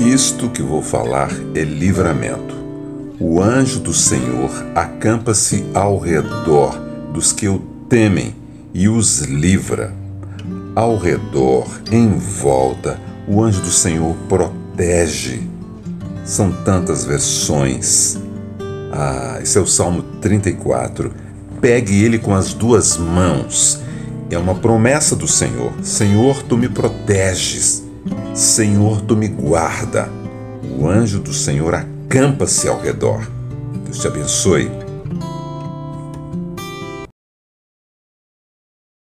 Isto que vou falar é livramento. O anjo do Senhor acampa-se ao redor dos que o temem e os livra. Ao redor, em volta, o anjo do Senhor protege. São tantas versões. Ah, esse é o Salmo 34. Pegue ele com as duas mãos. É uma promessa do Senhor. Senhor, tu me proteges. Senhor, tu me guarda. O anjo do Senhor acampa-se ao redor. Deus te abençoe.